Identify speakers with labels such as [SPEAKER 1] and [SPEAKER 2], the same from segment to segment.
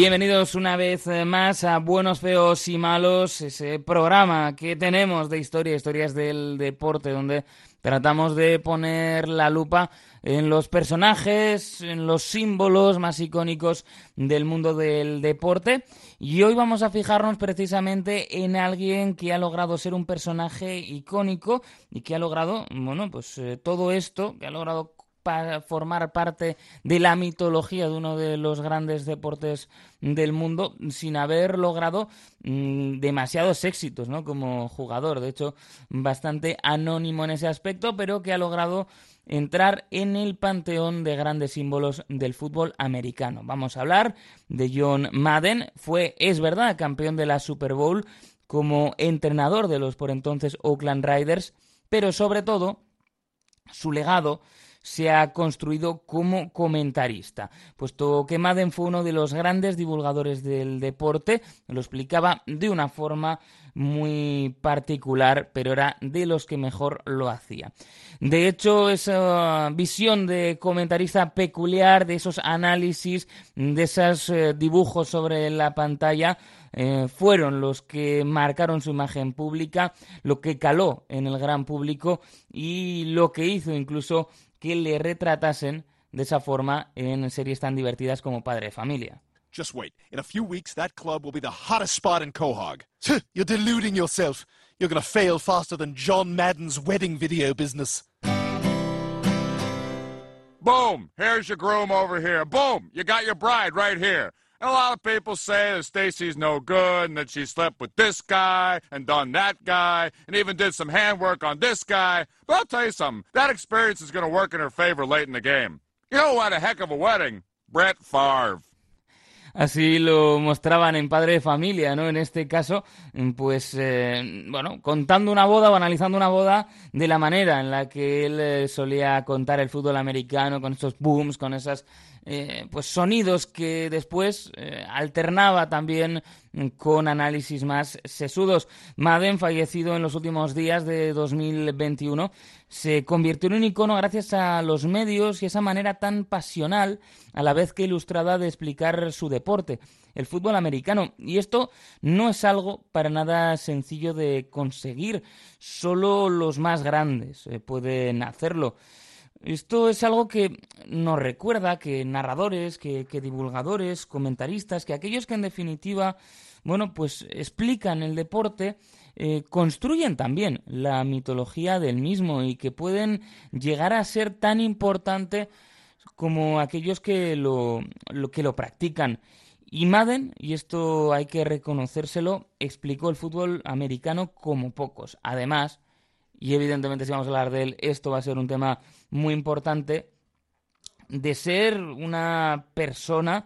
[SPEAKER 1] Bienvenidos una vez más a Buenos, Feos y Malos, ese programa que tenemos de historia, historias del deporte, donde tratamos de poner la lupa en los personajes, en los símbolos más icónicos del mundo del deporte. Y hoy vamos a fijarnos precisamente en alguien que ha logrado ser un personaje icónico y que ha logrado, bueno, pues eh, todo esto, que ha logrado para formar parte de la mitología de uno de los grandes deportes del mundo sin haber logrado mm, demasiados éxitos ¿no? como jugador. De hecho, bastante anónimo en ese aspecto, pero que ha logrado entrar en el panteón de grandes símbolos del fútbol americano. Vamos a hablar de John Madden. Fue, es verdad, campeón de la Super Bowl como entrenador de los por entonces Oakland Riders, pero sobre todo su legado se ha construido como comentarista, puesto que Madden fue uno de los grandes divulgadores del deporte, lo explicaba de una forma muy particular, pero era de los que mejor lo hacía. De hecho, esa visión de comentarista peculiar, de esos análisis, de esos eh, dibujos sobre la pantalla, eh, fueron los que marcaron su imagen pública, lo que caló en el gran público y lo que hizo incluso que le retratasen de esa forma en series tan divertidas como Padre de Familia.
[SPEAKER 2] Just wait. In a few weeks, that club will be the hottest spot in Quahog. You're deluding yourself. You're going to fail faster than John Madden's wedding video business.
[SPEAKER 3] Boom! Here's your groom over here. Boom! You got your bride right here. And a lot of people say that Stacy's no good and that she slept with this guy and done that guy and even did some handwork on this guy. But I'll tell you something. That experience is going to work in her favor late in the game. You know what a heck of a wedding? Brett Favre.
[SPEAKER 1] Así lo mostraban en Padre de Familia, ¿no? En este caso, pues, eh, bueno, contando una boda o analizando una boda de la manera en la que él eh, solía contar el fútbol americano, con esos booms, con esas eh, pues sonidos que después eh, alternaba también con análisis más sesudos. Madden, fallecido en los últimos días de 2021, se convirtió en un icono gracias a los medios y esa manera tan pasional, a la vez que ilustrada, de explicar su deporte, el fútbol americano. Y esto no es algo para nada sencillo de conseguir, solo los más grandes eh, pueden hacerlo. Esto es algo que nos recuerda que narradores, que, divulgadores, comentaristas, que aquellos que en definitiva, bueno, pues explican el deporte, eh, construyen también la mitología del mismo y que pueden llegar a ser tan importante como aquellos que lo, que lo practican. Y Madden, y esto hay que reconocérselo, explicó el fútbol americano como pocos. Además, y evidentemente si vamos a hablar de él, esto va a ser un tema muy importante, de ser una persona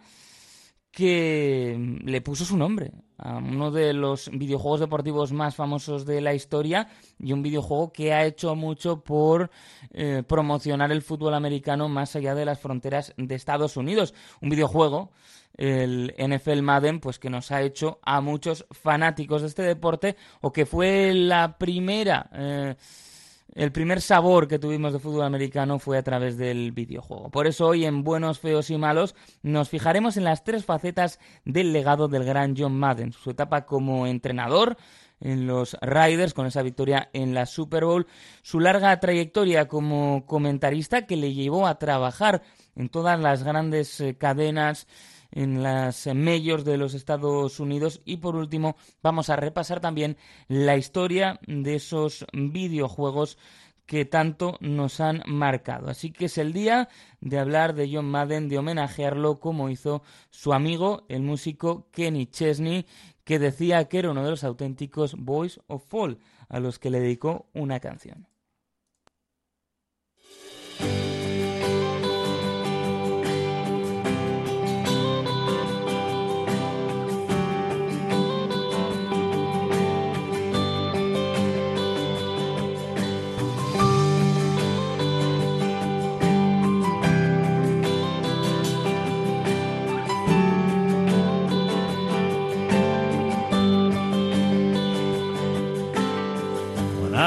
[SPEAKER 1] que le puso su nombre a uno de los videojuegos deportivos más famosos de la historia y un videojuego que ha hecho mucho por eh, promocionar el fútbol americano más allá de las fronteras de Estados Unidos. Un videojuego el NFL Madden, pues que nos ha hecho a muchos fanáticos de este deporte o que fue la primera, eh, el primer sabor que tuvimos de fútbol americano fue a través del videojuego. Por eso hoy en Buenos, Feos y Malos nos fijaremos en las tres facetas del legado del gran John Madden, su etapa como entrenador, en los Riders con esa victoria en la Super Bowl, su larga trayectoria como comentarista que le llevó a trabajar en todas las grandes eh, cadenas en las majors de los Estados Unidos y por último vamos a repasar también la historia de esos videojuegos que tanto nos han marcado. Así que es el día de hablar de John Madden, de homenajearlo como hizo su amigo, el músico Kenny Chesney, que decía que era uno de los auténticos Boys of Fall, a los que le dedicó una canción.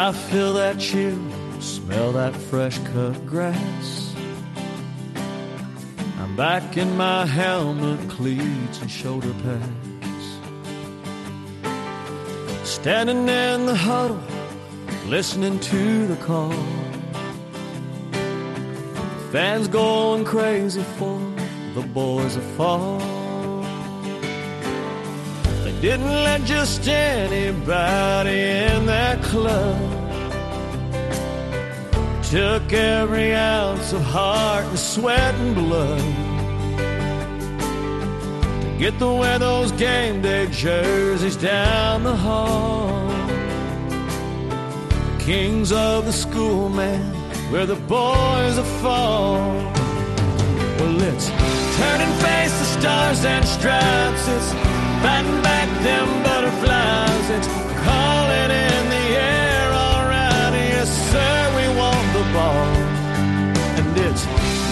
[SPEAKER 4] I feel that chill, smell that fresh cut grass. I'm back in my helmet, cleats, and shoulder pads. Standing in the huddle, listening to the call. Fans going crazy for the boys of fall. They didn't let just anybody in that club. Took every ounce of heart and sweat and blood to get to wear those game day jerseys down the hall. The kings of the school, man, where the boys are fall. Well, it's turn and face the stars and stripes. It's fighting back them butterflies. It's want the ball. And it's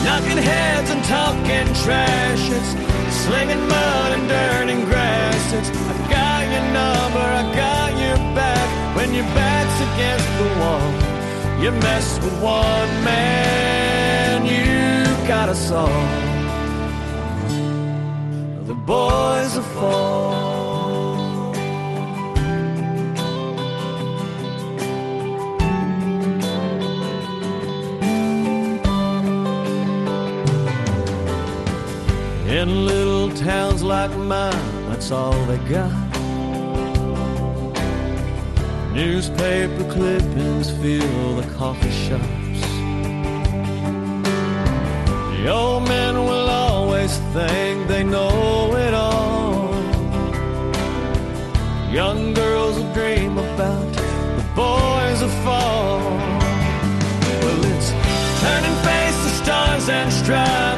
[SPEAKER 4] knocking heads and talking trash. It's slinging mud and dirt and grass. It's I got your number, I got your back. When your back's against the wall, you mess with one man, you got us all. The boys are fall. In little towns like mine, that's all they got. Newspaper clippings fill the coffee shops. The old men will always think they know it all. Young girls will dream about the boys of fall. Well, it's turning face the stars and stripes.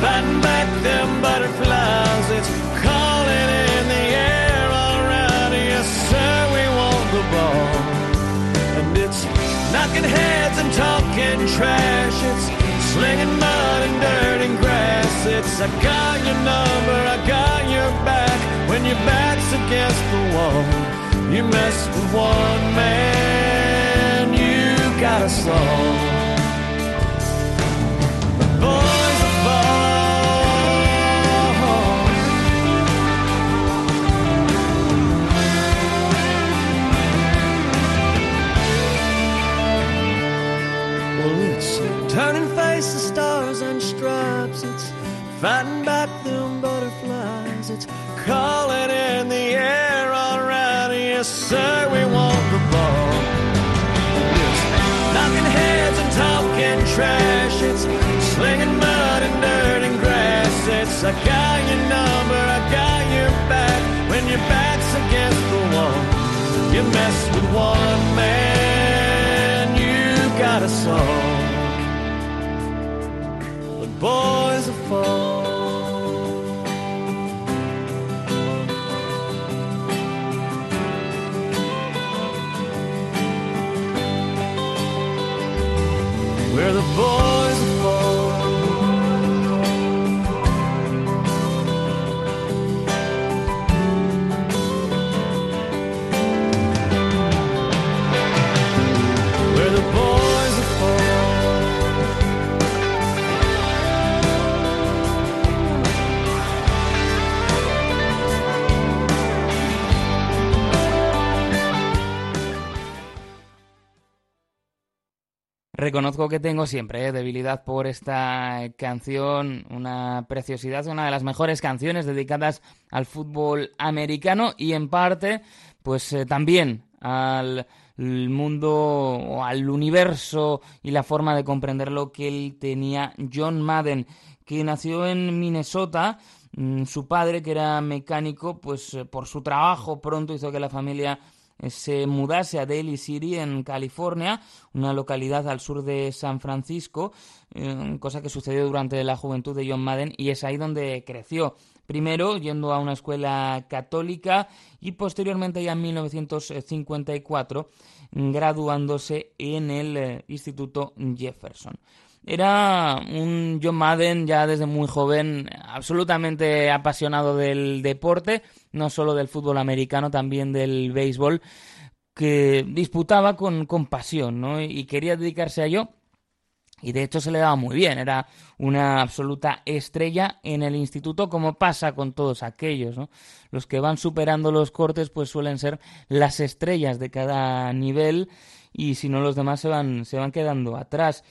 [SPEAKER 4] Fighting back them butterflies. It's calling in the air, all. Yes, sir, we want the ball. And it's knocking heads and talking trash. It's slinging mud and dirt and grass. It's I got your number, I got your back. When your back's against the wall, you mess with one man, you got a all. Fighting back them butterflies. It's calling in the air, all right. Yes, sir, we want the ball. It's knocking heads and talking trash. It's slinging mud and dirt and grass. It's I got your number, I got your back. When your back's against the wall, you mess with one man, you got us all.
[SPEAKER 1] Reconozco que tengo siempre eh, debilidad por esta canción, una preciosidad, una de las mejores canciones dedicadas al fútbol americano y en parte, pues eh, también al mundo o al universo y la forma de comprenderlo que él tenía John Madden, que nació en Minnesota. Mm, Su padre, que era mecánico, pues eh, por su trabajo pronto hizo que la familia se mudase a Daly City, en California, una localidad al sur de San Francisco, eh, cosa que sucedió durante la juventud de John Madden y es ahí donde creció. Primero yendo a una escuela católica y posteriormente ya en 1954 graduándose en el eh, Instituto Jefferson. Era un John Madden ya desde muy joven, absolutamente apasionado del deporte, no solo del fútbol americano, también del béisbol, que disputaba con, con pasión, ¿no? Y quería dedicarse a ello y de hecho se le daba muy bien, era una absoluta estrella en el instituto, como pasa con todos aquellos. ¿no? Los que van superando los cortes, pues suelen ser las estrellas de cada nivel, y si no, los demás se van, se van quedando atrás.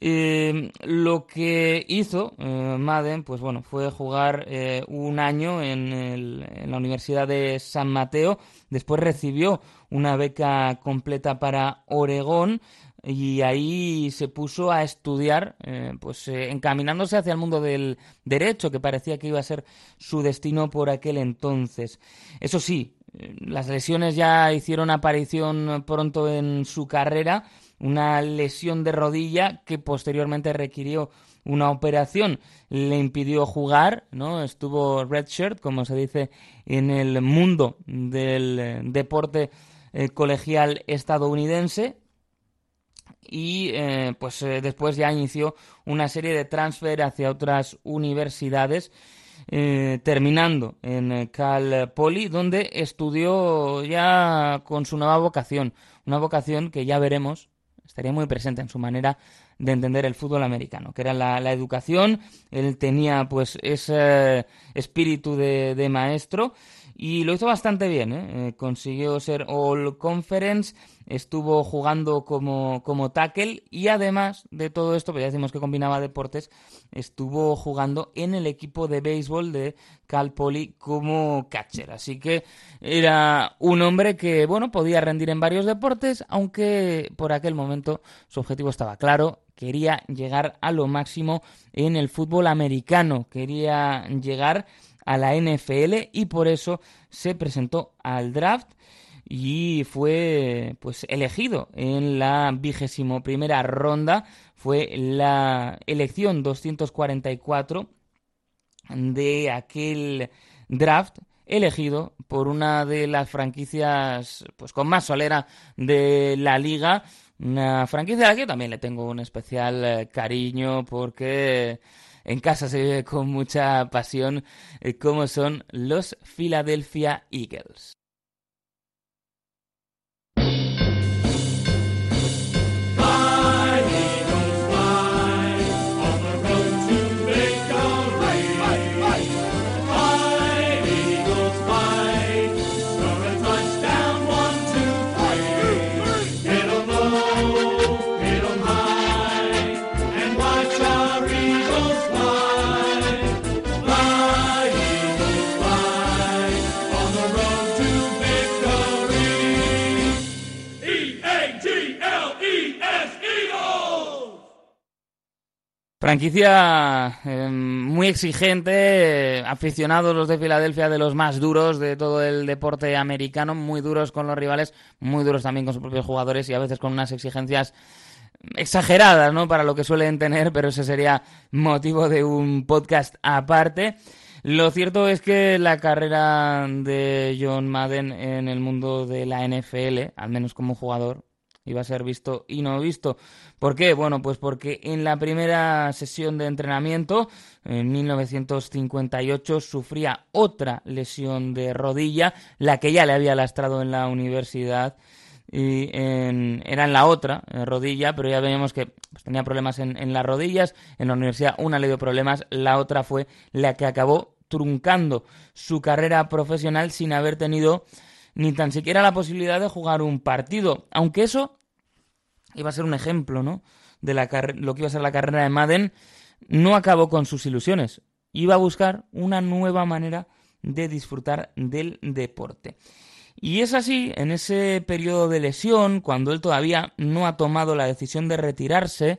[SPEAKER 1] Eh, lo que hizo eh, Madden, pues bueno, fue jugar eh, un año en, en, la Universidad de San Mateo. Después recibió una beca completa para Oregón y ahí se puso a estudiar, eh, pues encaminándose hacia el mundo del derecho, que parecía que iba a ser su destino por aquel entonces. Eso sí, las lesiones ya hicieron aparición pronto en su carrera, una lesión de rodilla que posteriormente requirió una operación. Le impidió jugar, ¿no? Estuvo redshirt, como se dice en el mundo del deporte colegial estadounidense. Y eh, pues eh, después ya inició una serie de transfer hacia otras universidades eh, terminando en Cal Poly donde estudió ya con su nueva vocación. Una vocación que ya veremos estaría muy presente en su manera de entender el fútbol americano, que era la, educación, él tenía pues ese espíritu de, de maestro y lo hizo bastante bien, ¿eh? consiguió ser All Conference, estuvo jugando como, como tackle y además de todo esto, pues ya decimos que combinaba deportes, estuvo jugando en el equipo de béisbol de Cal Poly como catcher. Así que era un hombre que, bueno, podía rendir en varios deportes, aunque por aquel momento su objetivo estaba claro, quería llegar a lo máximo en el fútbol americano, quería llegar a la NFL y por eso se presentó al draft y fue pues elegido en la vigésimo primera ronda. Fue la elección 244 de aquel draft elegido por una de las franquicias pues con más solera de la liga. Una franquicia a la que también le tengo un especial eh, cariño porque en casa se vive con mucha pasión eh, como son los Philadelphia Eagles. Franquicia em, muy exigente, aficionados los de Filadelfia de los más duros de todo el deporte americano, muy duros con los rivales, muy duros también con sus propios jugadores y a veces con unas exigencias exageradas, ¿no? Para lo que suelen tener, pero ese sería motivo de un podcast aparte. Lo cierto es que la carrera de John Madden en el mundo de la NFL, al menos como jugador, iba a ser visto y no visto. ¿Por qué? Bueno, pues porque en la primera sesión de entrenamiento, en 1958, sufría otra lesión de rodilla, la que ya le había lastrado en la universidad. Y era en la otra rodilla, pero ya veíamos que pues, tenía problemas en, en las rodillas. En la universidad una le dio problemas, la otra fue la que acabó truncando su carrera profesional sin haber tenido ni tan siquiera la posibilidad de jugar un partido. Aunque eso iba a ser un ejemplo, ¿no? De la lo que iba a ser la carrera de Madden, no acabó con sus ilusiones. Iba a buscar una nueva manera de disfrutar del deporte. Y es así, en ese periodo de lesión, cuando él todavía no ha tomado la decisión de retirarse,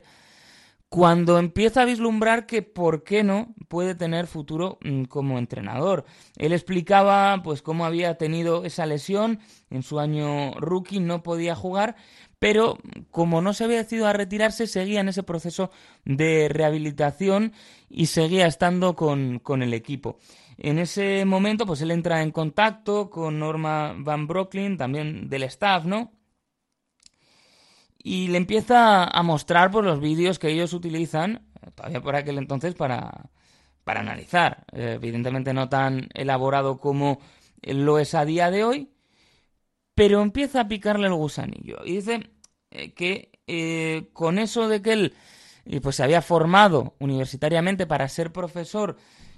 [SPEAKER 1] cuando empieza a vislumbrar que por qué no puede tener futuro mm, como entrenador. Él explicaba pues cómo había tenido esa lesión en su año rookie, no podía jugar, pero como no se había decidido a retirarse, seguía en ese proceso de rehabilitación y seguía estando con, con el equipo. En ese momento, pues él entra en contacto con Norma Van Brocklin, también del staff, ¿no? Y le empieza a mostrar pues, los vídeos que ellos utilizan, todavía por aquel entonces, para, para analizar. Eh, evidentemente no tan elaborado como lo es a día de hoy, pero empieza a picarle el gusanillo. Y dice eh, que eh, con eso de que él pues se había formado universitariamente para ser profesor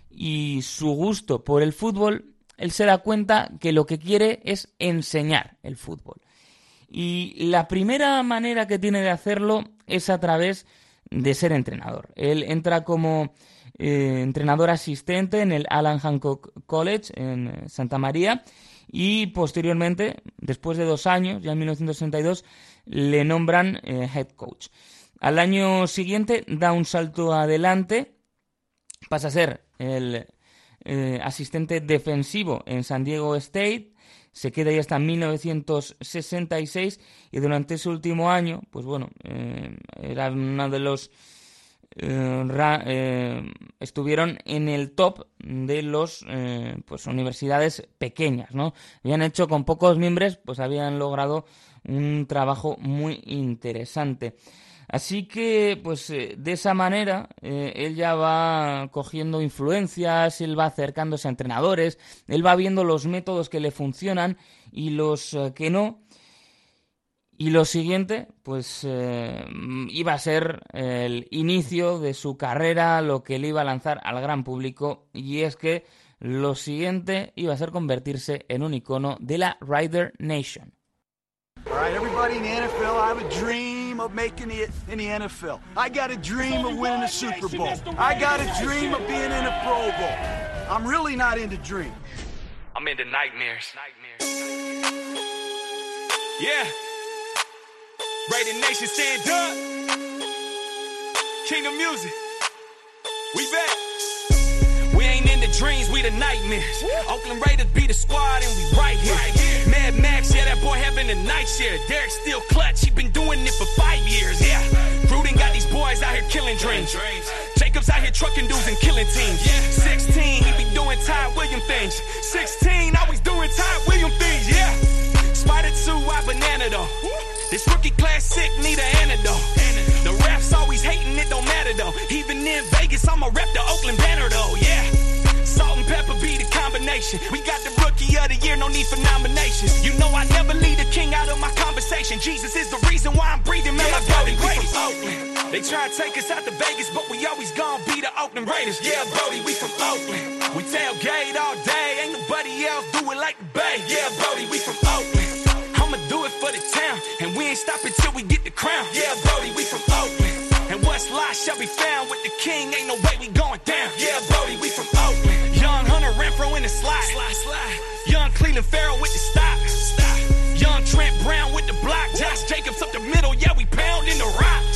[SPEAKER 1] y su gusto por el fútbol, él se da cuenta que lo que quiere es enseñar el fútbol. Y la primera manera que tiene de hacerlo es a través de ser entrenador. Él entra como eh, entrenador asistente en el Alan Hancock College en eh, Santa María y posteriormente, después de dos años, ya en 1962, le nombran eh, head coach. Al año siguiente da un salto adelante, pasa a ser el asistente defensivo en San Diego State, se queda ahí hasta 1966 y durante ese último año, pues bueno, era uno de los eh, eh, estuvieron en el top de los eh, pues universidades pequeñas, ¿no? Habían hecho con pocos miembros, pues habían logrado un trabajo muy interesante. Así que, pues de esa manera, él ya va cogiendo influencias, él va acercándose a entrenadores, él va viendo los métodos que le funcionan y los que no, y lo siguiente, pues eh, iba a ser el inicio de su carrera, lo que le iba a lanzar al gran público, y es que lo siguiente iba a ser convertirse en un icono de la Rider Nation.
[SPEAKER 5] Of making it in the NFL. I got a dream of winning a Super Bowl. I got a dream of being in a Pro Bowl. I'm really not into dreams.
[SPEAKER 6] I'm into nightmares. Yeah. Raider Nation stand up. Kingdom Music. We back. We ain't in the dreams, we the nightmares. Oakland Raiders beat the squad and we right here. Mad Max, yeah, that boy having a night share. Derek still clutch, he been doing it for five years, yeah. Gruden got these boys out here killing dreams. Jacobs out here trucking dudes and killing teams. Yeah. 16, he be doing Ty William things. 16, always doing Ty William things, yeah. Spider 2, I banana though. This rookie class sick, need an antidote. The refs always hating, it don't matter though. Even in Vegas, I'ma rep the Oakland banner though, yeah. Salt and pepper be the combination. We got the rookie of the year, no need for nominations. You know I never leave the king out of my conversation. Jesus is the reason why I'm breathing, man. Yeah, we from Oakland. They try to take us out to Vegas, but we always gonna be the Oakland Raiders. Yeah, Brody, we from Oakland. We tailgate all day, ain't nobody else do it like the Bay. Yeah, Brody, we from Oakland I'ma do it for the town. And we ain't stopping till we get the crown. Yeah, Brody, we from Oakland. And what's lost shall be found with the king. Ain't no way we going down. Yeah, Cleveland Farrell with the stop. Young Trent Brown with the block. Josh Jacobs up the middle. Yeah, we pound in the rock.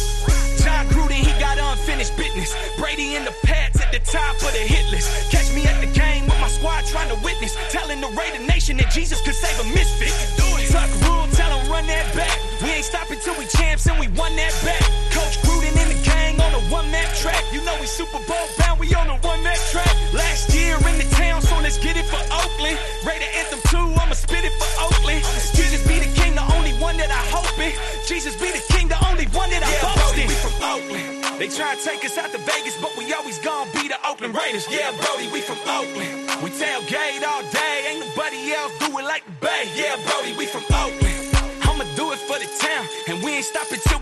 [SPEAKER 6] John Gruden, he got unfinished business. Brady in the pads at the top of the hit list. Catch me at the game with my squad trying to witness. Telling the Raider Nation that Jesus could save a misfit. Tuck rule, tell him run that back. We ain't stopping till we champs and we won that back. They try to take us out to Vegas, but we always gonna be the Oakland Raiders. Yeah, Brody, we from Oakland. We tailgate all day, ain't nobody else do it like the Bay. Yeah, Brody, we from Oakland. I'ma do it for the town, and we ain't stopping till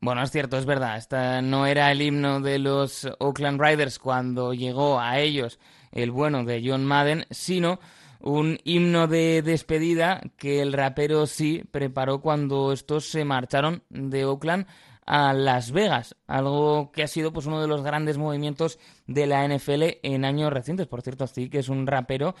[SPEAKER 1] Bueno, es cierto, es verdad. No era el himno de los Oakland Riders cuando llegó a ellos el bueno de John Madden, sino un himno de despedida que el rapero sí preparó cuando estos se marcharon de Oakland a Las Vegas, algo que ha sido pues uno de los grandes movimientos de la NFL en años recientes. Por cierto, sí que es un rapero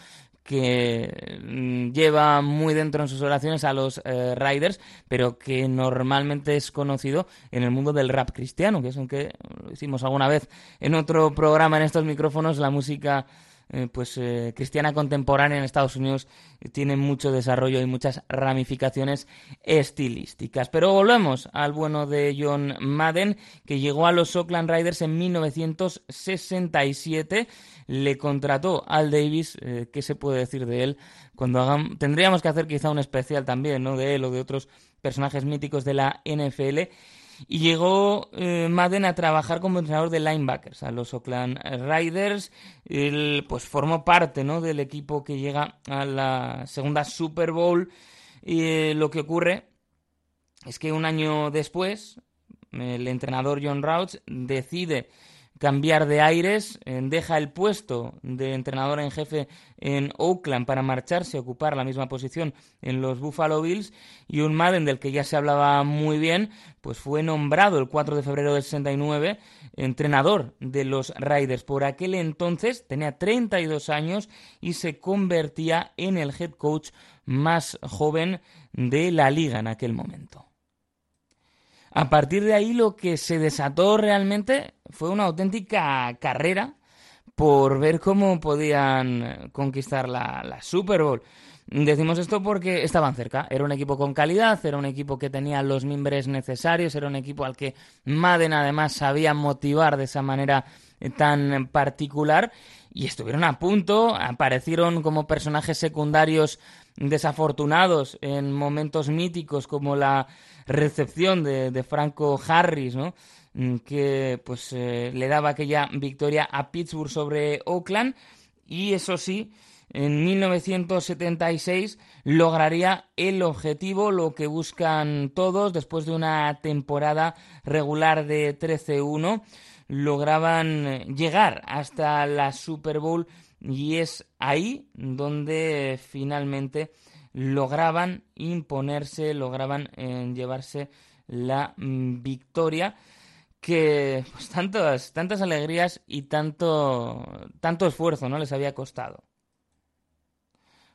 [SPEAKER 1] que mm, lleva muy dentro en sus oraciones a los eh, Riders, pero que normalmente es conocido en el mundo del rap cristiano, que es aunque lo hicimos alguna vez en otro programa en estos micrófonos, la música eh, pues eh, cristiana contemporánea en Estados Unidos tiene mucho desarrollo y muchas ramificaciones estilísticas. Pero volvemos al bueno de John Madden, que llegó a los Oakland Raiders en 1967, le contrató al Davis, ¿qué se puede decir de él? Cuando hagamos, tendríamos que hacer quizá un especial también, ¿no? De él o de otros personajes míticos de la NFL y llegó eh, Madden a trabajar como entrenador de linebackers a los Oakland Riders. Él pues formó parte ¿no? del equipo que llega a la segunda Super Bowl. Y eh, lo que ocurre es que un año después, el entrenador John Rouch decide cambiar de aires, eh, deja el puesto de entrenador en jefe en Oakland para marcharse a ocupar la misma posición en los Buffalo Bills y un Madden del que ya se hablaba muy bien, pues fue nombrado el 4 de febrero del 69 entrenador de los Raiders. Por aquel entonces tenía 32 años y se convertía en el head coach más joven de la liga en aquel momento. A partir de ahí lo que se desató realmente fue una auténtica carrera por ver cómo podían conquistar la, Super Bowl. Decimos esto porque estaban cerca. Era un equipo con calidad, era un equipo que tenía los mimbres necesarios, era un equipo al que Madden además sabía motivar de esa manera tan particular y estuvieron a punto, aparecieron como personajes secundarios desafortunados en momentos míticos como la recepción de, Franco Harris, ¿no? Mm, que pues eh, le daba aquella victoria a Pittsburgh sobre Oakland y eso sí, en 1976 lograría el objetivo, lo que buscan todos después de una temporada regular de 13-1, lograban llegar hasta la Super Bowl y es ahí donde finalmente lograban imponerse, lograban eh, llevarse la mm, victoria que pues, tantas, tantas alegrías y tanto, tanto esfuerzo no les había costado.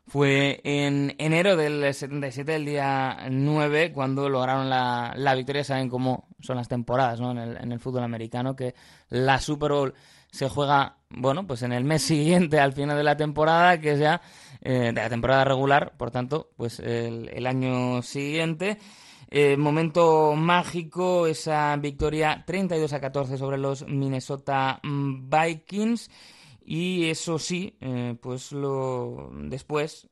[SPEAKER 1] Fue en enero del 77, el día 9, cuando lograron la, la victoria. Saben cómo son las temporadas ¿no? en, el, en el fútbol americano, que la Super Bowl se juega, bueno, pues en el mes siguiente al final de la temporada, que sea eh, de la temporada regular, por tanto, pues el, año siguiente. Eh, momento mágico, esa victoria 32 a 14 sobre los Minnesota Vikings. Y eso sí, eh, pues lo después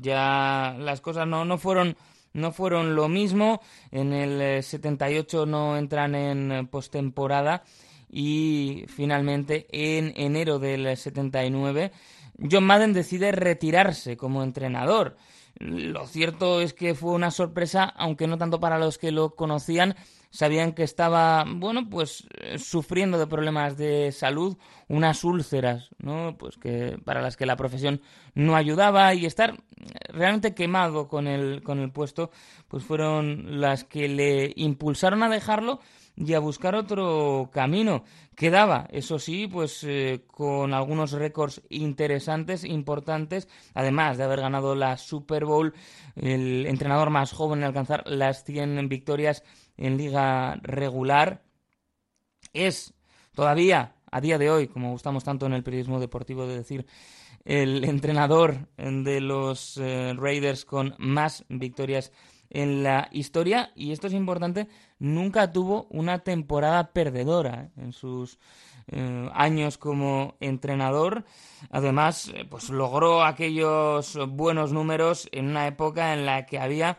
[SPEAKER 1] ya las cosas no, no fueron no fueron lo mismo. En el 78 no entran en postemporada y finalmente en enero del 79 John Madden decide retirarse como entrenador. Lo cierto es que fue una sorpresa, aunque no tanto para los que lo conocían, sabían que estaba, bueno, pues eh, sufriendo de problemas de salud, unas úlceras, ¿no? Pues que para las que la profesión no ayudaba y estar realmente quemado con el con el puesto, pues fueron las que le impulsaron a dejarlo y a buscar otro camino. Quedaba, eso sí, pues eh, con algunos récords interesantes, importantes, además de haber ganado la Super Bowl, el entrenador más joven en alcanzar las 100 victorias en liga regular. Es todavía, a día de hoy, como gustamos tanto en el periodismo deportivo de decir, el entrenador de los eh, Raiders con más victorias en la historia y esto es importante, nunca tuvo una temporada perdedora en sus eh, años como entrenador. Además, eh, pues logró aquellos buenos números en una época en la que había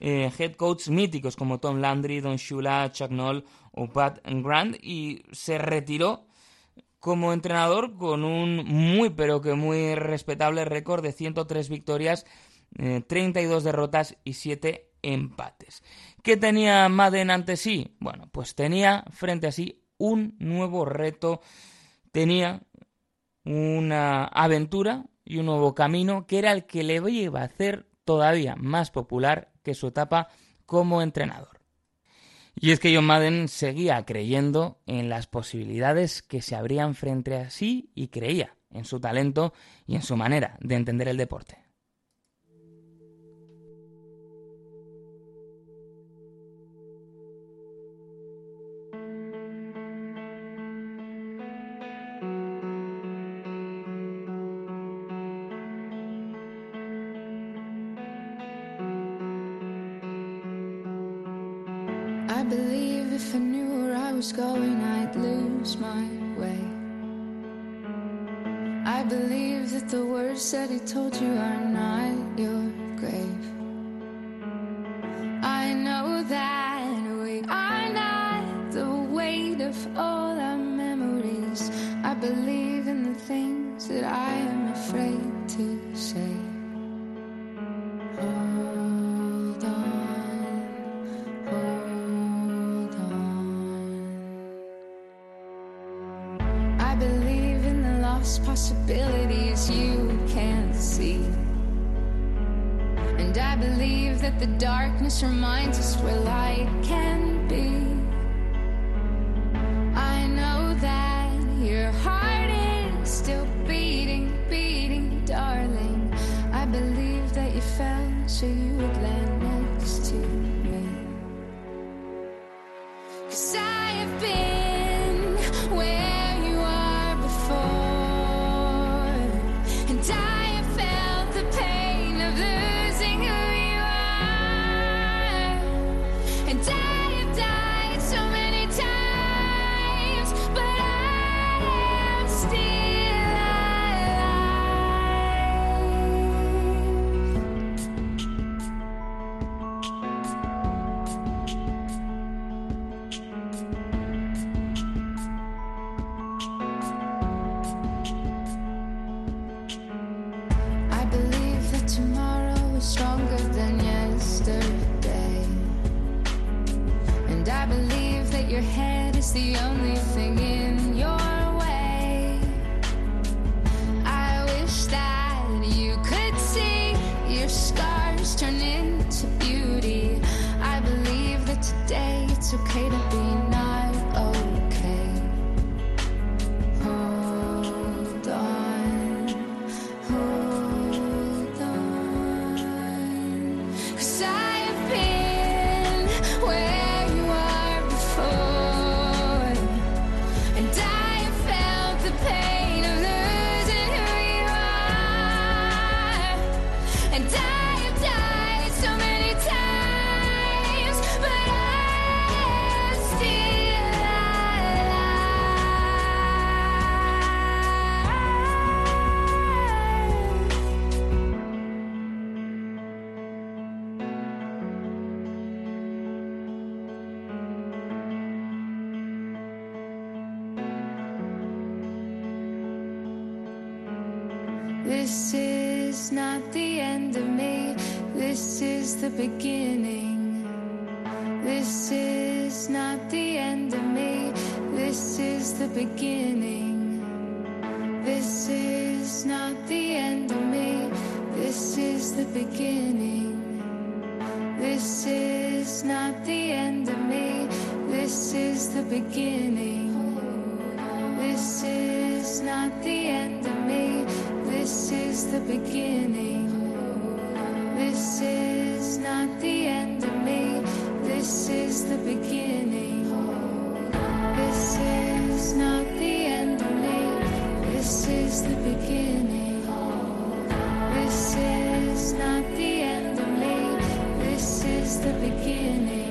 [SPEAKER 1] eh, head coaches míticos como Tom Landry, Don Shula, Chuck Noll o Pat Grant y se retiró como entrenador con un muy pero que muy respetable récord de 103 victorias, 32 derrotas y 7 empates. ¿Qué tenía Madden ante sí? Bueno, pues tenía frente a sí un nuevo reto, tenía una aventura y un nuevo camino que era el que le iba a hacer todavía más popular que su etapa como entrenador. Y es que John Madden seguía creyendo en las posibilidades que se abrían frente a sí y creía en su talento y en su manera de entender el deporte.
[SPEAKER 7] This is not the end of me, this is the beginning. This is not the end of me, this is the beginning. This is not the end of me, this is the beginning. This is not the end of me, this is the beginning. This is not the end the beginning. This is not the end of me. This is the beginning. This is not the end of me. This is the beginning. This is not the end of me. This is the beginning.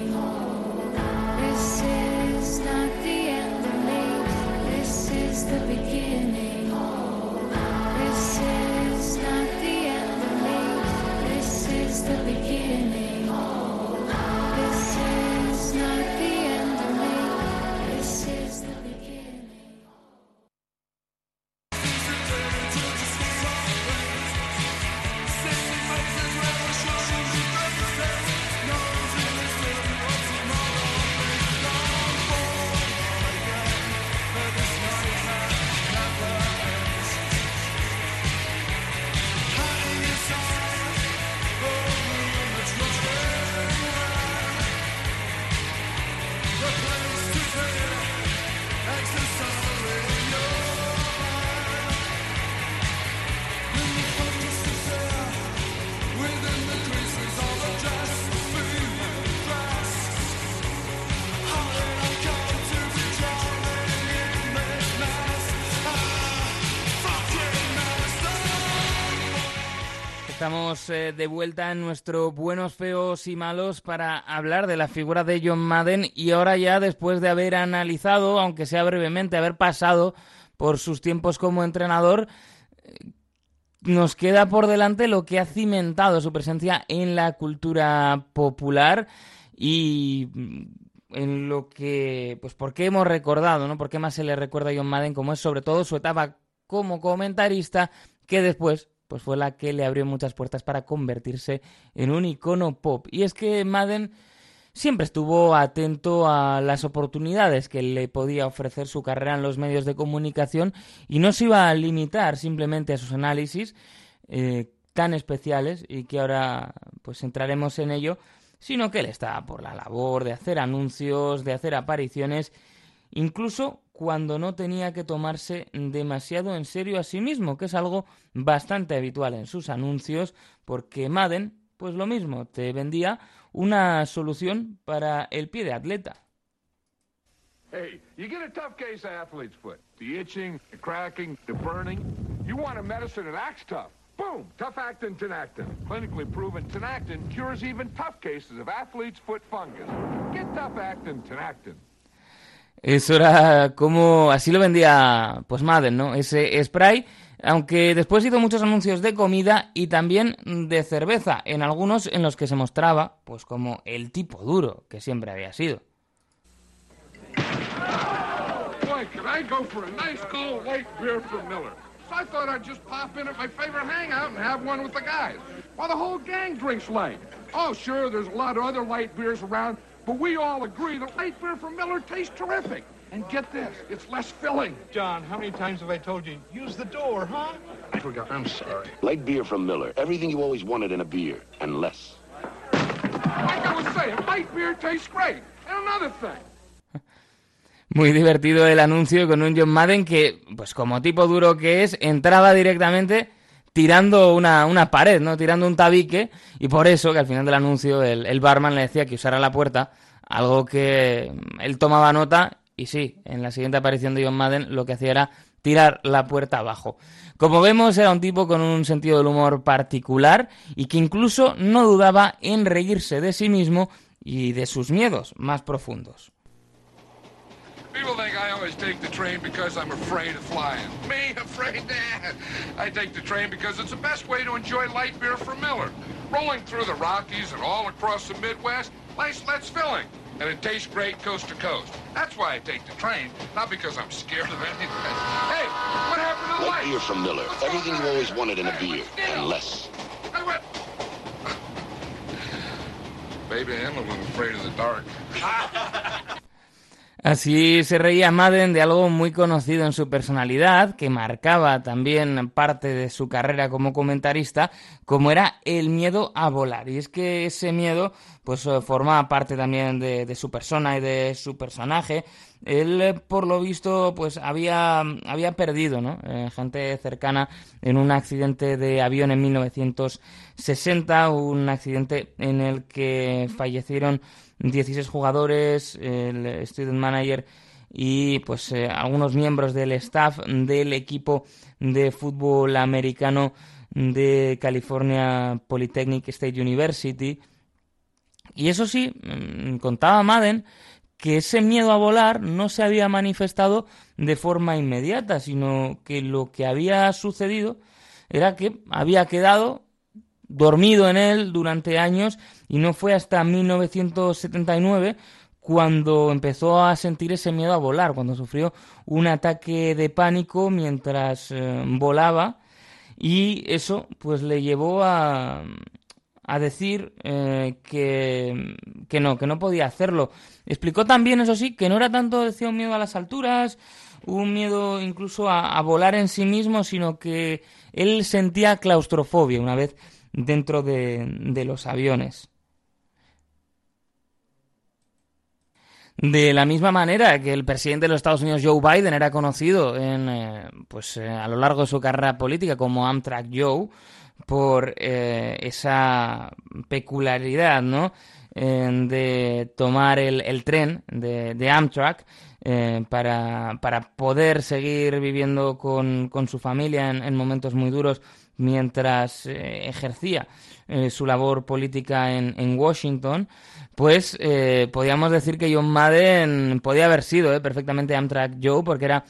[SPEAKER 1] Estamos eh, de vuelta en nuestro Buenos, Feos y Malos para hablar de la figura de John Madden y ahora ya después de haber analizado, aunque sea brevemente, haber pasado por sus tiempos como entrenador, eh, nos queda por delante lo que ha cimentado su presencia en la cultura popular y mm, en lo que, pues, ¿por qué hemos recordado, no? ¿Por qué más se le recuerda a John Madden como es sobre todo su etapa como comentarista que después pues fue la que le abrió muchas puertas para convertirse en un icono pop. Y es que Madden siempre estuvo atento a las oportunidades que le podía ofrecer su carrera en los medios de comunicación y no se iba a limitar simplemente a sus análisis eh, tan especiales y que ahora pues entraremos en ello, sino que él estaba por la labor de hacer anuncios, de hacer apariciones, incluso cuando no tenía que tomarse demasiado en serio a sí mismo, que es algo bastante habitual en sus anuncios, porque Madden, pues lo mismo, te vendía una solución para el pie de atleta.
[SPEAKER 8] Hey, you get a tough case of athlete's foot. The itching, the cracking, the burning. You want a medicine that acts tough. Boom! Tough Actin Tenactin. Clinically proven Tenactin cures even tough cases of athlete's foot fungus. Get Tough Actin Tenactin.
[SPEAKER 1] Eso era como, así lo vendía pues Madden, ¿no? Ese spray, aunque después hizo muchos anuncios de comida y también de cerveza, en algunos en los que se mostraba pues como el tipo duro que siempre había sido.
[SPEAKER 8] I thought I'd just pop in at my favorite hangout and have one with the guys. While the whole gang drinks light. Oh, sure, there's a lot of other light beers around, but we all agree that light beer from Miller tastes terrific. And get this, it's less filling.
[SPEAKER 9] John, how many times have I told you, use the door, huh?
[SPEAKER 8] I forgot, I'm sorry.
[SPEAKER 10] Light beer from Miller. Everything you always wanted in a beer, and less.
[SPEAKER 8] Like I was saying, light beer tastes great. And another thing,
[SPEAKER 1] Muy divertido el anuncio con un John Madden que, pues como tipo duro que es, entraba directamente tirando una, una pared, ¿no? Tirando un tabique. Y por eso que al final del anuncio el, el barman le decía que usara la puerta, algo que él tomaba nota y sí, en la siguiente aparición de John Madden lo que hacía era tirar la puerta abajo. Como vemos, era un tipo con un sentido del humor particular y que incluso no dudaba en reírse de sí mismo y de sus miedos más profundos.
[SPEAKER 8] People think I always take the train because I'm afraid of flying. Me, afraid? Nah. I take the train because it's the best way to enjoy light beer from Miller. Rolling through the Rockies and all across the Midwest, nice, that's filling. And it tastes great coast to coast. That's why I take the train, not because I'm scared of anything. Hey, what happened to the
[SPEAKER 10] Light
[SPEAKER 8] lights?
[SPEAKER 10] beer from Miller.
[SPEAKER 8] What's
[SPEAKER 10] Everything you always wanted in a beer,
[SPEAKER 8] what's
[SPEAKER 10] and less.
[SPEAKER 8] Hey, what? Baby, I'm a little afraid of the dark.
[SPEAKER 1] Así se reía Madden de algo muy conocido en su personalidad, que marcaba también parte de su carrera como comentarista, como era el miedo a volar. Y es que ese miedo, pues, eh, formaba parte también de, su persona y de su personaje. Él, eh, por lo visto, pues había, había perdido, ¿no? Eh, gente cercana en un accidente de avión en 1960, un accidente en el que fallecieron 16 jugadores, el student manager y pues eh, algunos miembros del staff del equipo de fútbol americano de California Polytechnic State University. Y eso sí, mm, contaba Madden que ese miedo a volar no se había manifestado de forma inmediata, sino que lo que había sucedido era que había quedado dormido en él durante años y no fue hasta 1979 cuando empezó a sentir ese miedo a volar, cuando sufrió un ataque de pánico mientras eh, volaba y eso pues le llevó a, a decir eh, que, que no, que no podía hacerlo. Explicó también, eso sí, que no era tanto decía un miedo a las alturas, un miedo incluso a, a volar en sí mismo, sino que él sentía claustrofobia una vez dentro de, de los aviones. De la misma manera que el presidente de los Estados Unidos, Joe Biden, era conocido en, eh, pues, eh, a lo largo de su carrera política como Amtrak Joe, por eh, esa peculiaridad, ¿no? De tomar el, el tren de, de Amtrak. para, para, poder seguir viviendo con, con su familia en, momentos muy duros mientras eh, ejercía eh, su labor política en, Washington, pues podríamos decir que John Madden podía haber sido perfectamente Amtrak Joe porque era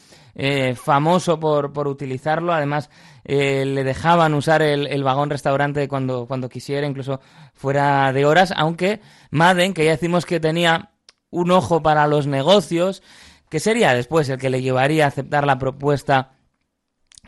[SPEAKER 1] famoso por, por utilizarlo, además le dejaban usar el, el, vagón restaurante cuando, cuando quisiera, incluso fuera de horas, aunque Madden, que ya decimos que tenía un ojo para los negocios, que sería después el que le llevaría a aceptar la propuesta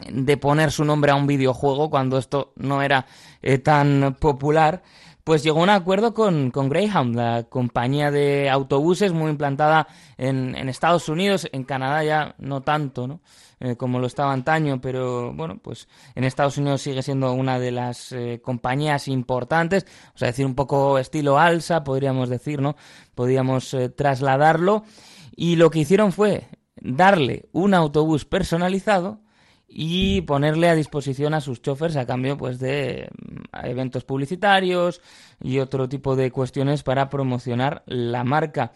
[SPEAKER 1] de poner su nombre a un videojuego cuando esto no era eh, tan popular, pues llegó a un acuerdo con, con, Greyhound, la compañía de autobuses muy implantada en, en Estados Unidos, en Canadá ya no tanto, ¿no? Eh, como lo estaba antaño, pero bueno, pues en Estados Unidos sigue siendo una de las eh, compañías importantes, o sea, decir un poco estilo alza, podríamos decir, ¿no? Podríamos trasladarlo. Y lo que hicieron fue darle un autobús personalizado y ponerle a disposición a sus chofers a cambio pues de mm, eventos publicitarios y otro tipo de cuestiones para promocionar la marca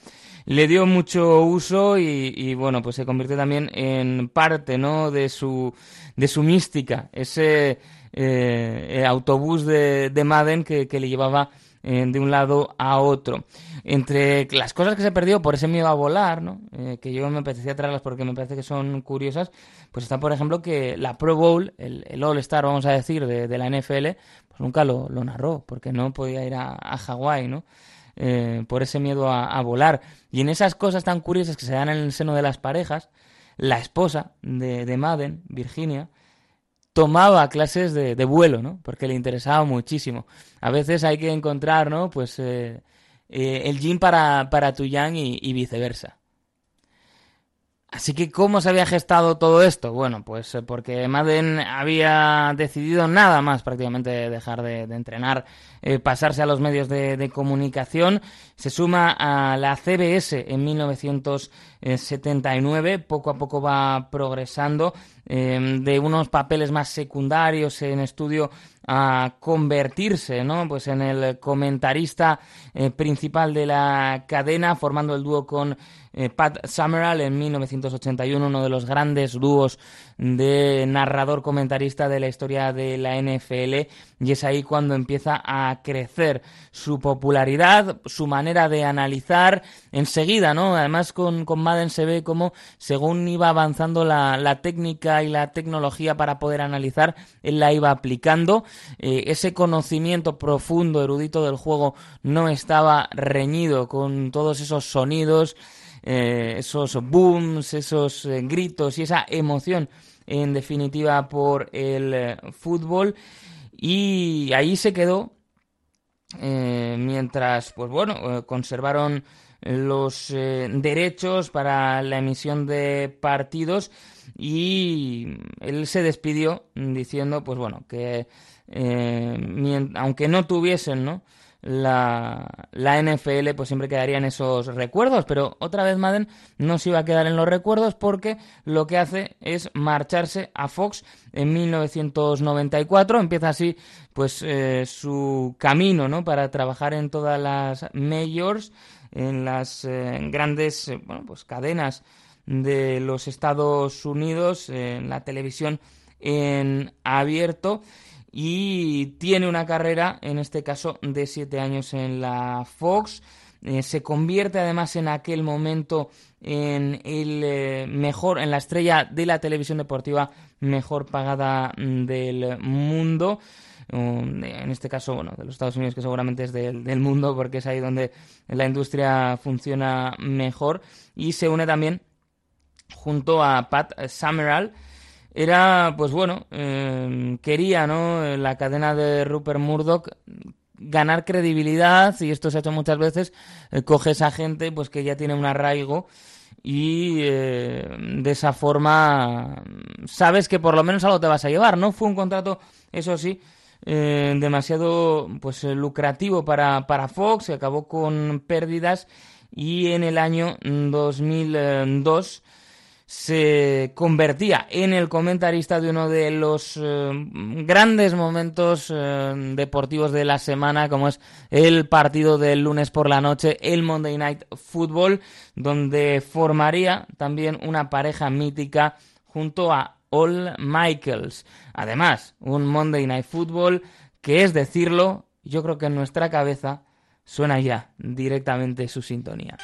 [SPEAKER 1] le dio mucho uso y, bueno, pues se convirtió también en parte, ¿no? De su, de su mística, ese eh, autobús de, de Madden que, que, le llevaba eh, de un lado a otro. Entre las cosas que se perdió por ese miedo a volar, ¿no? Eh, que yo me apetecía traerlas porque me parece que son curiosas, pues está, por ejemplo, que la Pro Bowl, el, All-Star, vamos a decir, de, de, la NFL, pues nunca lo, lo narró, porque no podía ir a, a Hawái, ¿no? Eh, por ese miedo a, volar. Y en esas cosas tan curiosas que se dan en el seno de las parejas, la esposa de, de Madden, Virginia, tomaba clases de, vuelo, ¿no? Porque le interesaba muchísimo. A veces hay que encontrar, ¿no? Pues eh, eh, el gym para, para tu yang y viceversa. Así que, ¿cómo se había gestado todo esto? Bueno, pues eh, porque Madden había decidido nada más prácticamente dejar de, entrenar, eh, pasarse a los medios de, comunicación. Se suma a la CBS en 1979, poco a poco va progresando em, de unos papeles más secundarios en estudio a convertirse, ¿no? Pues en el comentarista eh, principal de la cadena, formando el dúo con eh, Pat Summerall en 1981, uno de los grandes dúos de narrador comentarista de la historia de la NFL y es ahí cuando empieza a crecer su popularidad, su manera de analizar enseguida, ¿no? Además con, con Madden se ve como según iba avanzando la, la técnica y la tecnología para poder analizar, él la iba aplicando. Eh, ese conocimiento profundo, erudito del juego no estaba reñido con todos esos sonidos, eh, esos booms, esos eh, gritos y esa emoción en definitiva por el eh, fútbol. Y ahí se quedó eh, mientras pues bueno conservaron los derechos para la emisión de partidos. Y él se despidió diciendo pues bueno que aunque no tuviesen no la, la NFL pues siempre quedaría en esos recuerdos, pero otra vez Madden no se iba a quedar en los recuerdos porque lo que hace es marcharse a Fox en 1994, empieza así pues eh, su camino ¿no? para trabajar en todas las majors, en las eh, grandes eh, bueno, pues cadenas de los Estados Unidos, en la televisión en abierto y tiene una carrera, en este caso, de siete años en la Fox. Eh, se convierte además en aquel momento en el eh, mejor, en la estrella de la televisión deportiva mejor pagada mm, del mundo. Um, en este caso, bueno, de los Estados Unidos, que seguramente es del, del mundo, porque es ahí donde la industria funciona mejor. Y se une también junto a Pat Summerall, era, pues bueno, em, quería, ¿no? La cadena de Rupert Murdoch ganar credibilidad y esto se ha hecho muchas veces, eh, coges a gente pues que ya tiene un arraigo y eh, de esa forma sabes que por lo menos algo te vas a llevar, ¿no? Fue un contrato, eso sí, eh, demasiado pues lucrativo para, para Fox, se acabó con pérdidas y en el año 2002 se convertía en el comentarista de uno de los eh, grandes momentos eh, deportivos de la semana, como es el partido del lunes por la noche, el Monday Night Football, donde formaría también una pareja mítica junto a All Michaels. Además, un Monday Night Football que es decirlo, yo creo que en nuestra cabeza suena ya directamente su sintonía.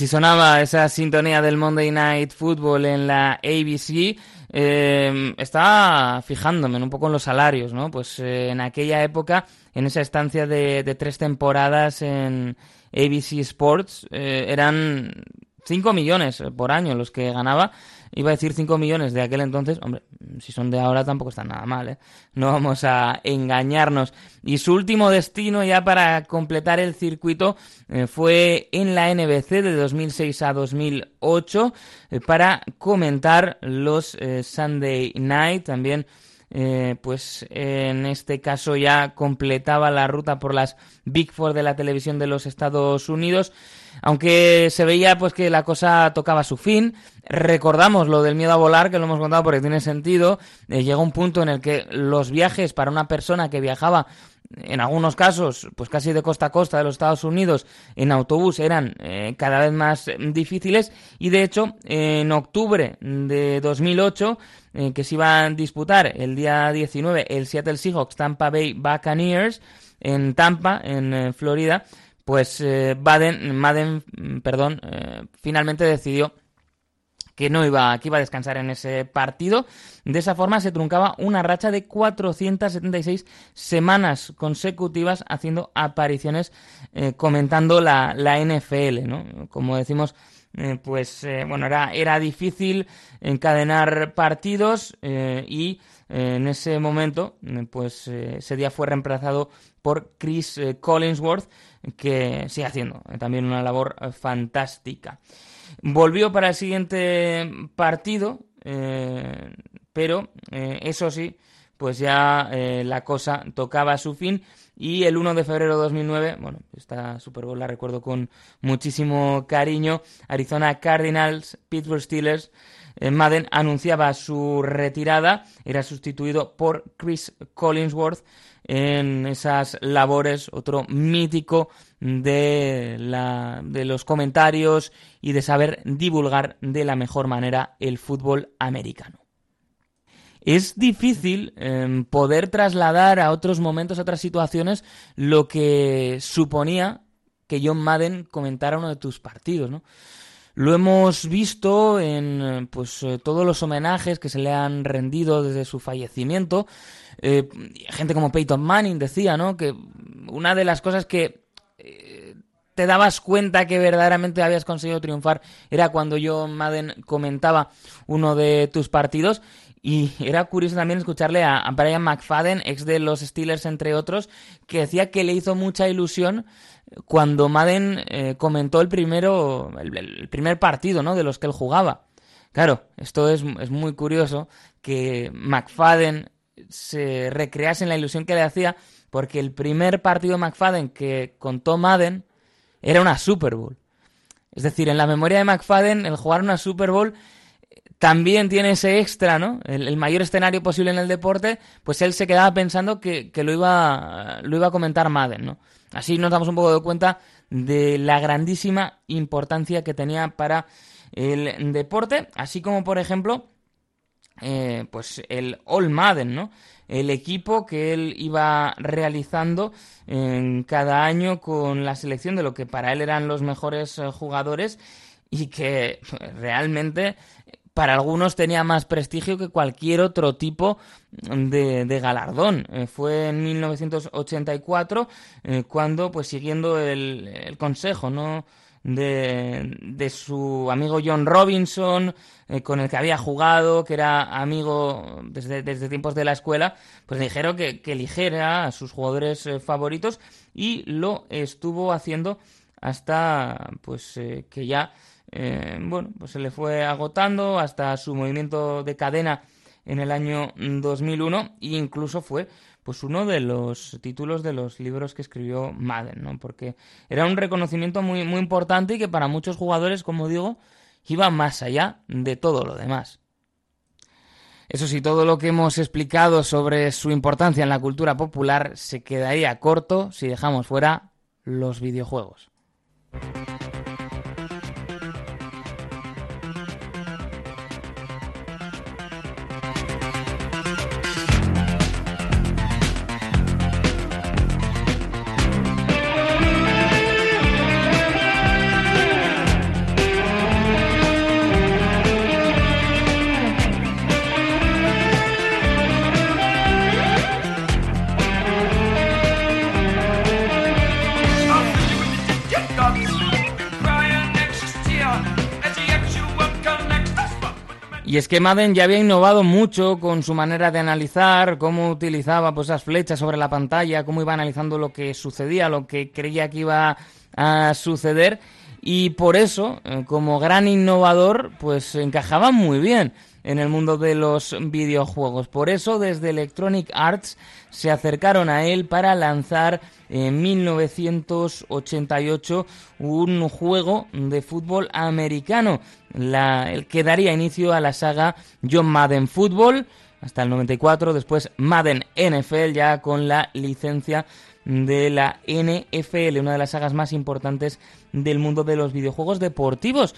[SPEAKER 1] Si sonaba esa sintonía del Monday Night Football en la ABC. Eh, estaba fijándome un poco en los salarios, ¿no? Pues eh, en aquella época, en esa estancia de, tres temporadas en ABC Sports, eh, eran 5 millones por año los que ganaba Iba a decir 5 millones de aquel entonces. Hombre, si son de ahora tampoco está nada mal, ¿eh? No vamos a engañarnos. Y su último destino ya para completar el circuito eh, fue en la NBC de 2006 a 2008 eh, para comentar los eh, Sunday Night. También pues en este caso ya completaba la ruta por las Big Four de la televisión de los Estados Unidos aunque se veía pues que la cosa tocaba su fin. Recordamos lo del miedo a volar, que lo hemos contado porque tiene sentido. Eh, llega un punto en el que los viajes para una persona que viajaba en algunos casos, pues casi de costa a costa de los Estados Unidos, en autobús eran eh, cada vez más difíciles. Y de hecho en octubre de 2008 eh, que se iba a disputar el día 19 el Seattle Seahawks Tampa Bay Buccaneers en Tampa, en Florida, pues eh, Baden, Madden, perdón, eh, finalmente decidió que no iba, iba a descansar en ese partido. De esa forma se truncaba una racha de 476 semanas consecutivas haciendo apariciones eh, comentando la, la, NFL, ¿no? Como decimos, pues bueno, era, era difícil encadenar partidos y en ese momento, pues ese día fue reemplazado por Chris Collinsworth, que sigue haciendo eh, también una labor eh, fantástica. Volvió para el siguiente partido, eh, pero eso sí, pues ya la cosa tocaba su fin y el 1 de febrero de 2009, bueno, esta Super Bowl la recuerdo con muchísimo cariño, Arizona Cardinals, Pittsburgh Steelers, Madden anunciaba su retirada, era sustituido por Chris Collinsworth, en esas labores, otro mítico de, la, de los comentarios y de saber divulgar de la mejor manera el fútbol americano. Es difícil em, poder trasladar a otros momentos, a otras situaciones, lo que suponía que John Madden comentara uno de tus partidos, ¿no? Lo hemos visto en pues eh, todos los homenajes que se le han rendido desde su fallecimiento, eh, gente como Peyton Manning decía, ¿no? Que una de las cosas que eh, te dabas cuenta que verdaderamente habías conseguido triunfar era cuando John Madden comentaba uno de tus partidos y era curioso también escucharle a, Brian McFadden, ex de los Steelers entre otros, que decía que le hizo mucha ilusión cuando Madden eh, comentó el primero el, primer partido, ¿no? De los que él jugaba. Claro, esto es, es muy curioso que McFadden se recrease en la ilusión que le hacía, porque el primer partido de McFadden que contó Madden era una Super Bowl. Es decir, en la memoria de McFadden, el jugar una Super Bowl también tiene ese extra, ¿no? El, mayor escenario posible en el deporte, pues él se quedaba pensando que, lo, iba, lo iba a comentar Madden, ¿no? Así nos damos un poco de cuenta de la grandísima importancia que tenía para el deporte, así como por ejemplo, eh, pues el All Madden, ¿no? El equipo que él iba realizando en cada año con la selección de lo que para él eran los mejores eh, jugadores y que realmente para algunos tenía más prestigio que cualquier otro tipo de, galardón. Eh, fue en 1984 eh, cuando, pues siguiendo el, consejo, ¿no? De, su amigo John Robinson, eh, con el que había jugado, que era amigo desde, desde tiempos de la escuela, pues le dijeron que, que eligiera a sus jugadores favoritos y lo estuvo haciendo hasta pues que ya bueno, pues se le fue agotando hasta su movimiento de cadena en el año 2001 e incluso fue pues uno de los títulos de los libros que escribió Madden, ¿no? Porque era un reconocimiento muy, muy importante y que para muchos jugadores, como digo, iba más allá de todo lo demás. Eso sí, todo lo que hemos explicado sobre su importancia en la cultura popular se quedaría corto si dejamos fuera los videojuegos. Es que Madden ya había innovado mucho con su manera de analizar, cómo utilizaba pues, esas flechas sobre la pantalla, cómo iba analizando lo que sucedía, lo que creía que iba a suceder. Y por eso, eh, como gran innovador, pues encajaba muy bien en el mundo de los videojuegos. Por eso, desde Electronic Arts se acercaron a él para lanzar en 1988 un juego de fútbol americano, el que daría inicio a la saga John Madden Football hasta el 94, después Madden NFL ya con la licencia de la NFL, una de las sagas más importantes del mundo de los videojuegos deportivos.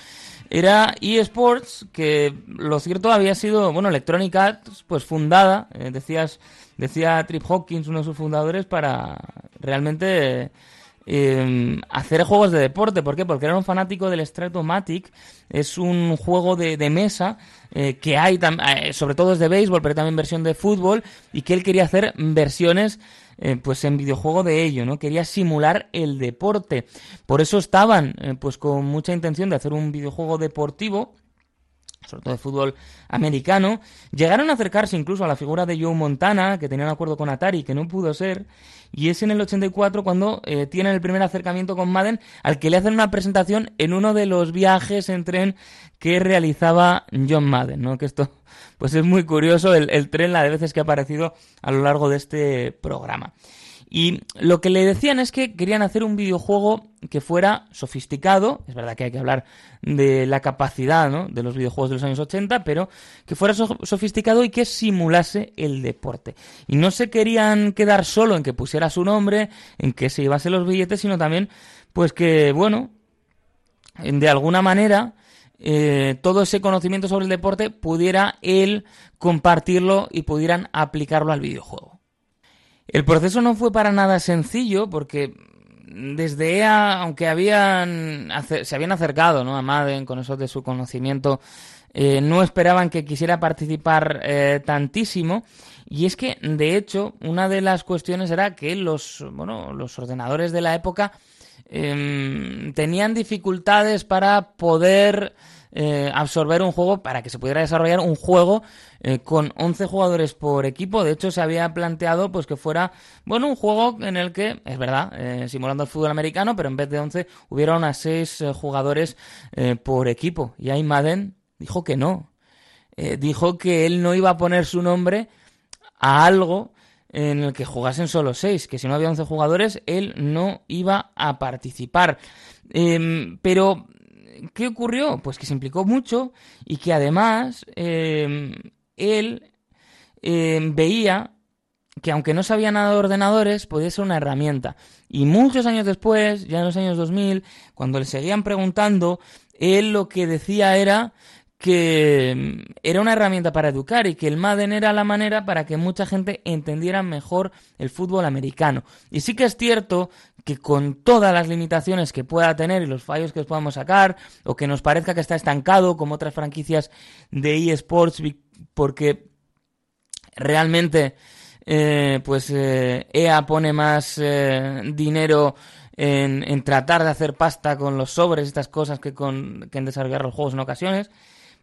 [SPEAKER 1] Era eSports, que lo cierto había sido, bueno, Electronic Arts, pues fundada, eh, decías decía Trip Hawkins, uno de sus fundadores, para realmente em, hacer juegos de deporte. ¿Por qué? Porque era un fanático del Stratomatic. Es un juego de, mesa eh, que hay, eh, sobre todo es de béisbol, pero también versión de fútbol, y que él quería hacer versiones eh, pues en videojuego de ello, ¿no? Quería simular el deporte. Por eso estaban pues con mucha intención de hacer un videojuego deportivo sobre todo de fútbol americano, llegaron a acercarse incluso a la figura de Joe Montana, que tenía un acuerdo con Atari que no pudo ser, y es en el 84 cuando eh, tienen el primer acercamiento con Madden, al que le hacen una presentación en uno de los viajes en tren que realizaba John Madden, ¿no? Que esto, pues es muy curioso el, el tren, la de veces que ha aparecido a lo largo de este programa. Y lo que le decían es que querían hacer un videojuego que fuera sofisticado, es verdad que hay que hablar de la capacidad de los videojuegos de los años 80, pero que fuera sofisticado y que simulase el deporte. Y no se querían quedar solo en que pusiera su nombre, en que se llevase los billetes, sino también, pues que, bueno, de alguna manera... Eh, todo ese conocimiento sobre el deporte pudiera él compartirlo y pudieran aplicarlo al videojuego. El proceso no fue para nada sencillo porque desde EA, aunque habían se habían acercado ¿no? a Madden con eso de su conocimiento, eh, no esperaban que quisiera participar eh, tantísimo. Y es que, de hecho, una de las cuestiones era que los, bueno, los ordenadores de la época em, tenían dificultades para poder eh, absorber un juego, para que se pudiera desarrollar un juego eh, con 11 jugadores por equipo. De hecho, se había planteado pues que fuera, bueno, un juego en el que, es verdad, eh, simulando el fútbol americano, pero en vez de 11 hubiera unas 6 jugadores por equipo. Y ahí Madden dijo que no. dijo que él no iba a poner su nombre a algo en el que jugasen solo 6, que si no había 11 jugadores, él no iba a participar. Em, pero ¿qué ocurrió? Pues que se implicó mucho y que además eh, él eh, veía que aunque no sabía nada de ordenadores, podía ser una herramienta. Y muchos años después, ya en los años 2000, cuando le seguían preguntando, él lo que decía era que mm, era una herramienta para educar y que el Madden era la manera para que mucha gente entendiera mejor el fútbol americano. Y sí que es cierto que con todas las limitaciones que pueda tener y los fallos que podamos sacar, o que nos parezca que está estancado como otras franquicias de eSports, porque realmente eh, pues eh, EA pone más eh, dinero en, en, tratar de hacer pasta con los sobres, estas cosas, que, con, que en desarrollar los juegos en ocasiones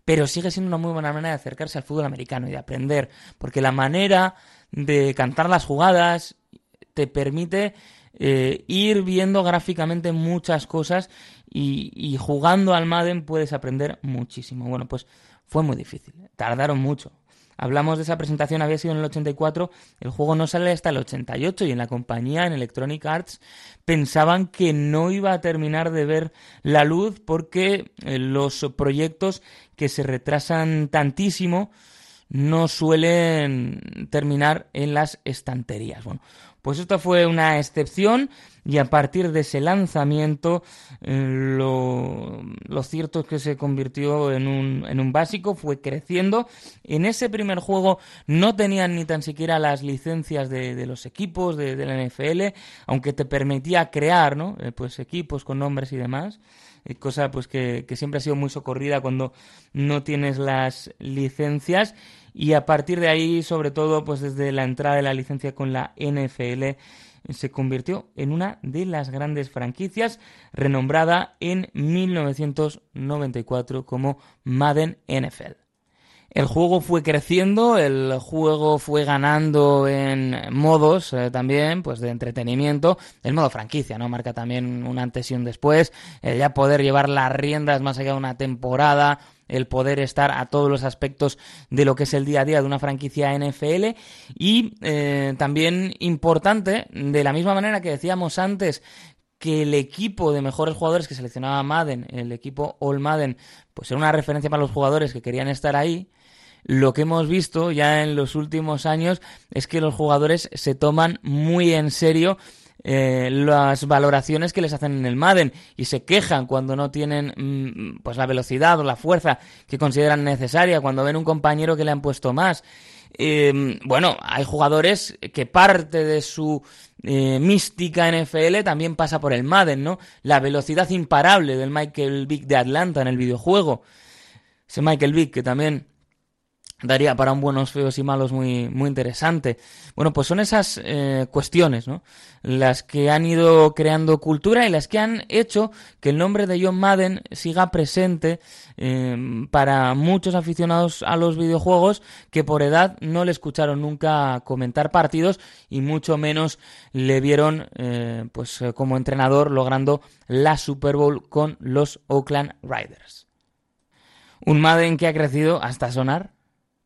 [SPEAKER 1] pero sigue siendo una muy buena manera de acercarse al fútbol americano y de aprender, porque la manera de cantar las jugadas te permite eh, ir viendo gráficamente muchas cosas y, jugando al Madden puedes aprender muchísimo. Bueno, pues fue muy difícil, tardaron mucho. Hablamos de esa presentación, había sido en el 84, el juego no sale hasta el 88 y en la compañía, en Electronic Arts, pensaban que no iba a terminar de ver la luz porque eh, los proyectos que se retrasan tantísimo no suelen terminar en las estanterías. Bueno, pues esto fue una excepción y a partir de ese lanzamiento eh, lo, cierto es que se convirtió en un, en un básico, fue creciendo. En ese primer juego no tenían ni tan siquiera las licencias de, los equipos de, la NFL, aunque te permitía crear ¿no? Eh, pues equipos con nombres y demás eh, cosa pues que, que, siempre ha sido muy socorrida cuando no tienes las licencias y a partir de ahí sobre todo pues desde la entrada de la licencia con la NFL se convirtió en una de las grandes franquicias, renombrada en 1994 como Madden NFL. El juego fue creciendo, el juego fue ganando en modos eh, también, pues de entretenimiento, el modo franquicia, ¿no? Marca también un antes y un después, el ya poder llevar las riendas más allá de una temporada, el poder estar a todos los aspectos de lo que es el día a día de una franquicia NFL y eh, también importante, de la misma manera que decíamos antes, que el equipo de mejores jugadores que seleccionaba Madden, el equipo All Madden, pues era una referencia para los jugadores que querían estar ahí. Lo que hemos visto ya en los últimos años es que los jugadores se toman muy en serio eh, las valoraciones que les hacen en el Madden y se quejan cuando no tienen mm, pues la velocidad o la fuerza que consideran necesaria, cuando ven un compañero que le han puesto más. Eh, bueno, hay jugadores que parte de su eh, mística NFL también pasa por el Madden, ¿no? La velocidad imparable del Michael Vick de Atlanta en el videojuego. Ese Michael Vick que también daría para un buenos feos y malos muy, muy interesante. Bueno, pues son esas eh, cuestiones, ¿no? Las que han ido creando cultura y las que han hecho que el nombre de John Madden siga presente em, para muchos aficionados a los videojuegos que por edad no le escucharon nunca comentar partidos y mucho menos le vieron eh, pues eh, como entrenador logrando la Super Bowl con los Oakland Riders. Un Madden que ha crecido hasta sonar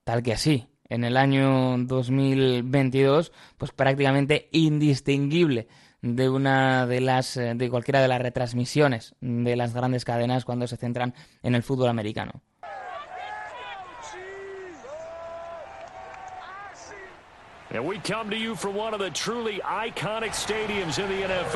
[SPEAKER 1] tal que así, en el año 2022, pues prácticamente indistinguible de una de las eh, de cualquiera de las retransmisiones de las grandes cadenas cuando se centran en el fútbol americano.
[SPEAKER 11] And we come to you from one of the truly iconic stadiums in the NFL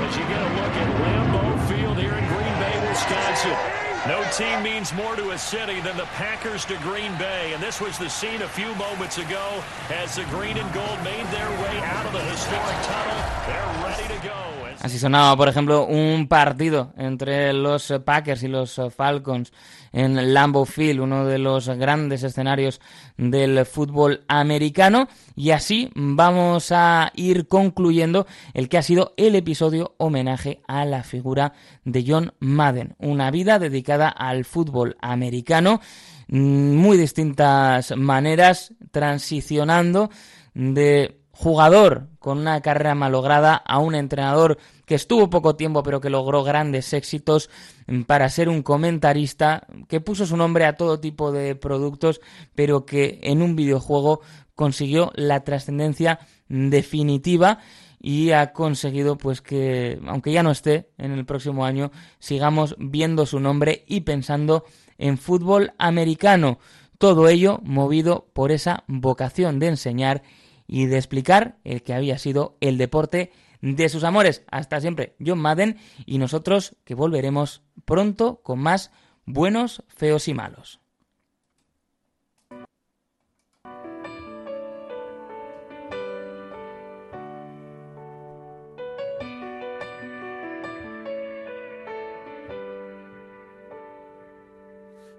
[SPEAKER 11] as you get a look at Lambeau Field here in Green Bay, Wisconsin. No team means more to a city than the Packers to Green Bay, and this was the scene a few moments ago as the green and gold made their way out of the historic tunnel. They're ready to go.
[SPEAKER 1] Así sonaba, por ejemplo, un partido entre los Packers y los Falcons en Lambeau Field, uno de los grandes escenarios del fútbol americano. Y así vamos a ir concluyendo el que ha sido el episodio homenaje a la figura de John Madden, una vida dedicada al fútbol americano, muy distintas maneras, transicionando de jugador con una carrera malograda a un entrenador que estuvo poco tiempo pero que logró grandes éxitos para ser un comentarista que puso su nombre a todo tipo de productos pero que en un videojuego consiguió la trascendencia definitiva y ha conseguido pues que, aunque ya no esté en el próximo año, sigamos viendo su nombre y pensando en fútbol americano. Todo ello movido por esa vocación de enseñar y de explicar el que había sido el deporte de sus amores. Hasta siempre, John Madden y nosotros que volveremos pronto con más buenos, feos y malos.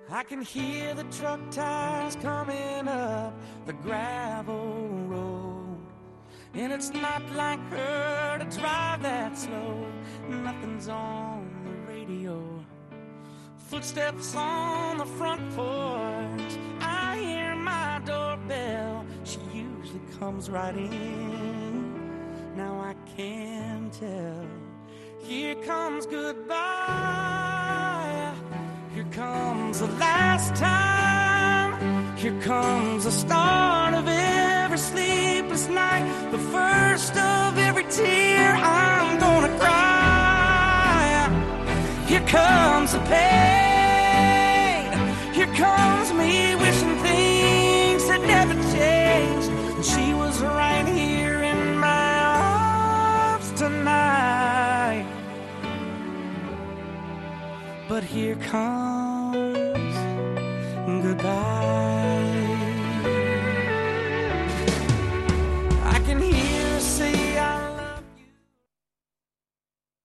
[SPEAKER 12] I can hear the truck coming up the gravel. And it's not like her to drive that slow. Nothing's on the radio. Footsteps on the front porch. I hear my doorbell. She usually comes right in. Now I can tell. Here comes goodbye. Here comes the last time. Here comes the start of every sleepless night. The first of every tear I'm gonna cry. Here comes the pain. Here comes me wishing things had never changed. And she was right here in my arms tonight. But here comes goodbye.